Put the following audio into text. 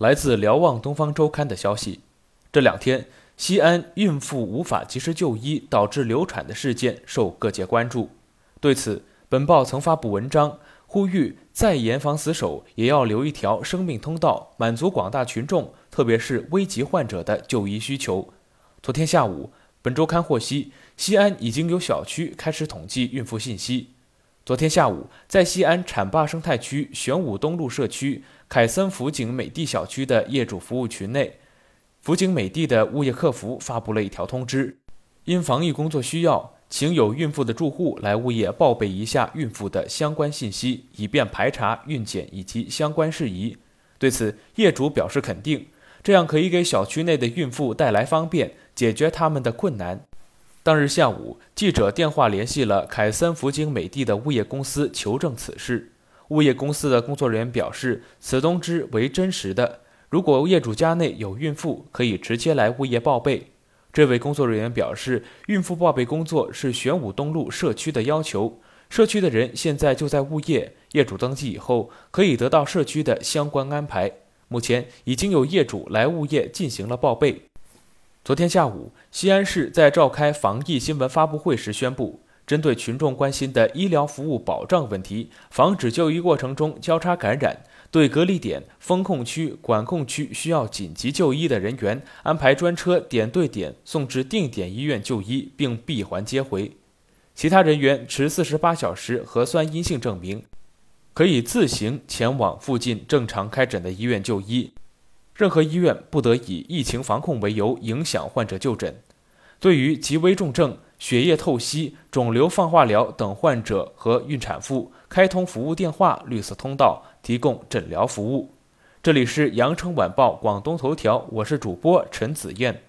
来自瞭望东方周刊的消息，这两天西安孕妇无法及时就医导致流产的事件受各界关注。对此，本报曾发布文章，呼吁再严防死守，也要留一条生命通道，满足广大群众，特别是危急患者的就医需求。昨天下午，本周刊获悉，西安已经有小区开始统计孕妇信息。昨天下午，在西安浐灞生态区玄武东路社区凯森福景美地小区的业主服务群内，福景美地的物业客服发布了一条通知：因防疫工作需要，请有孕妇的住户来物业报备一下孕妇的相关信息，以便排查孕检以及相关事宜。对此，业主表示肯定，这样可以给小区内的孕妇带来方便，解决他们的困难。当日下午，记者电话联系了凯森福京美的的物业公司求证此事。物业公司的工作人员表示，此通知为真实的。如果业主家内有孕妇，可以直接来物业报备。这位工作人员表示，孕妇报备工作是玄武东路社区的要求，社区的人现在就在物业，业主登记以后可以得到社区的相关安排。目前已经有业主来物业进行了报备。昨天下午，西安市在召开防疫新闻发布会时宣布，针对群众关心的医疗服务保障问题，防止就医过程中交叉感染，对隔离点、封控区、管控区需要紧急就医的人员，安排专车点对点送至定点医院就医，并闭环接回。其他人员持四十八小时核酸阴性证明，可以自行前往附近正常开诊的医院就医。任何医院不得以疫情防控为由影响患者就诊。对于急危重症、血液透析、肿瘤放化疗等患者和孕产妇，开通服务电话、绿色通道，提供诊疗服务。这里是羊城晚报广东头条，我是主播陈子燕。